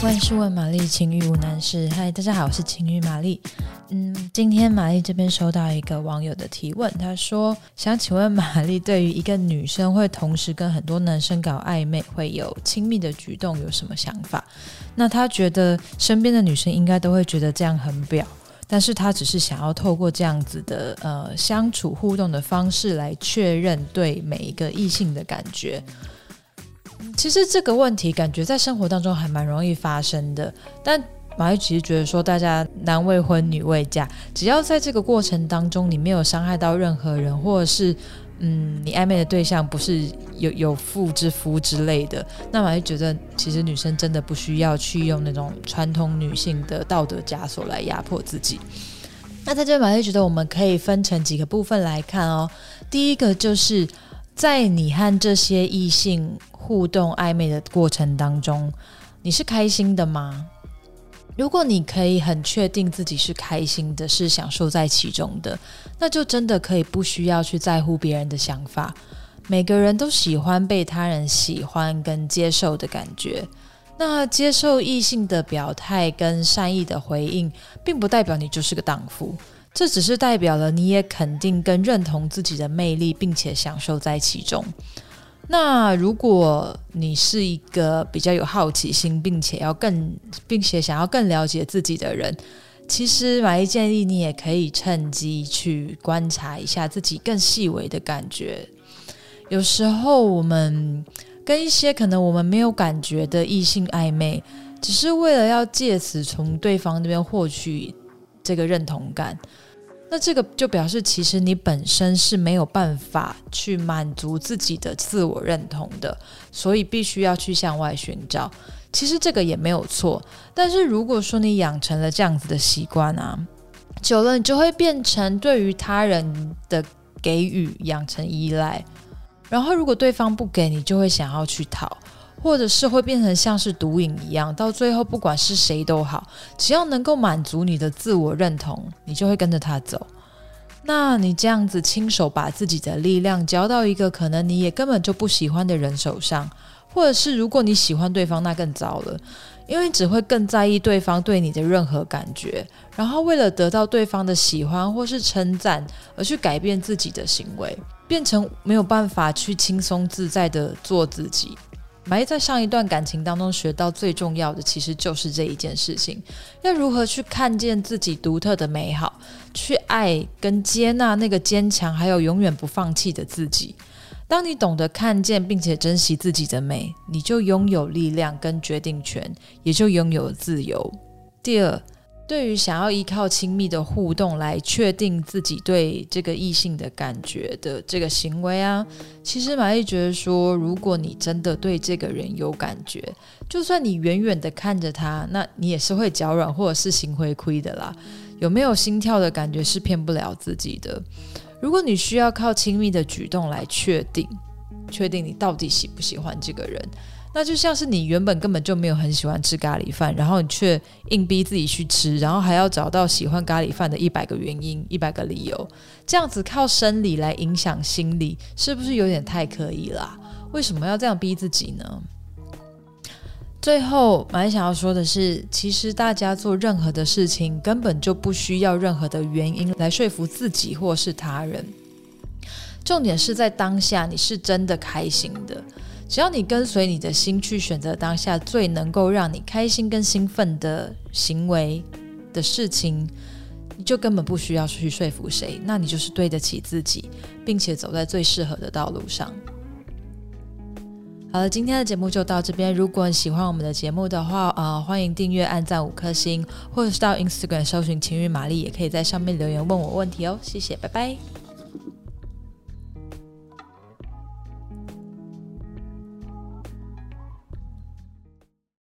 万事问玛丽，情欲无难事。嗨，大家好，我是情欲玛丽。嗯，今天玛丽这边收到一个网友的提问，他说想请问玛丽，对于一个女生会同时跟很多男生搞暧昧，会有亲密的举动，有什么想法？那他觉得身边的女生应该都会觉得这样很婊，但是他只是想要透过这样子的呃相处互动的方式来确认对每一个异性的感觉。其实这个问题感觉在生活当中还蛮容易发生的，但马玉其实觉得说，大家男未婚女未嫁，只要在这个过程当中你没有伤害到任何人，或者是嗯你暧昧的对象不是有有妇之夫之类的，那马玉觉得其实女生真的不需要去用那种传统女性的道德枷锁来压迫自己。那在这边玛丽觉得我们可以分成几个部分来看哦，第一个就是在你和这些异性。互动暧昧的过程当中，你是开心的吗？如果你可以很确定自己是开心的，是享受在其中的，那就真的可以不需要去在乎别人的想法。每个人都喜欢被他人喜欢跟接受的感觉。那接受异性的表态跟善意的回应，并不代表你就是个荡妇，这只是代表了你也肯定跟认同自己的魅力，并且享受在其中。那如果你是一个比较有好奇心，并且要更，并且想要更了解自己的人，其实玛丽建议你也可以趁机去观察一下自己更细微的感觉。有时候我们跟一些可能我们没有感觉的异性暧昧，只是为了要借此从对方那边获取这个认同感。那这个就表示，其实你本身是没有办法去满足自己的自我认同的，所以必须要去向外寻找。其实这个也没有错，但是如果说你养成了这样子的习惯啊，久了你就会变成对于他人的给予养成依赖，然后如果对方不给你，就会想要去讨。或者是会变成像是毒瘾一样，到最后不管是谁都好，只要能够满足你的自我认同，你就会跟着他走。那你这样子亲手把自己的力量交到一个可能你也根本就不喜欢的人手上，或者是如果你喜欢对方，那更糟了，因为只会更在意对方对你的任何感觉，然后为了得到对方的喜欢或是称赞而去改变自己的行为，变成没有办法去轻松自在的做自己。埋在上一段感情当中学到最重要的，其实就是这一件事情：要如何去看见自己独特的美好，去爱跟接纳那个坚强还有永远不放弃的自己。当你懂得看见并且珍惜自己的美，你就拥有力量跟决定权，也就拥有自由。第二。对于想要依靠亲密的互动来确定自己对这个异性的感觉的这个行为啊，其实玛丽觉得说，如果你真的对这个人有感觉，就算你远远的看着他，那你也是会脚软或者是心会亏的啦。有没有心跳的感觉是骗不了自己的。如果你需要靠亲密的举动来确定，确定你到底喜不喜欢这个人。那就像是你原本根本就没有很喜欢吃咖喱饭，然后你却硬逼自己去吃，然后还要找到喜欢咖喱饭的一百个原因、一百个理由，这样子靠生理来影响心理，是不是有点太刻意啦？为什么要这样逼自己呢？最后，蛮想要说的是，其实大家做任何的事情，根本就不需要任何的原因来说服自己或是他人，重点是在当下你是真的开心的。只要你跟随你的心去选择当下最能够让你开心跟兴奋的行为的事情，你就根本不需要去说服谁，那你就是对得起自己，并且走在最适合的道路上。好了，今天的节目就到这边。如果你喜欢我们的节目的话，呃，欢迎订阅、按赞五颗星，或者是到 Instagram 搜寻晴雨玛丽，也可以在上面留言问我问题哦。谢谢，拜拜。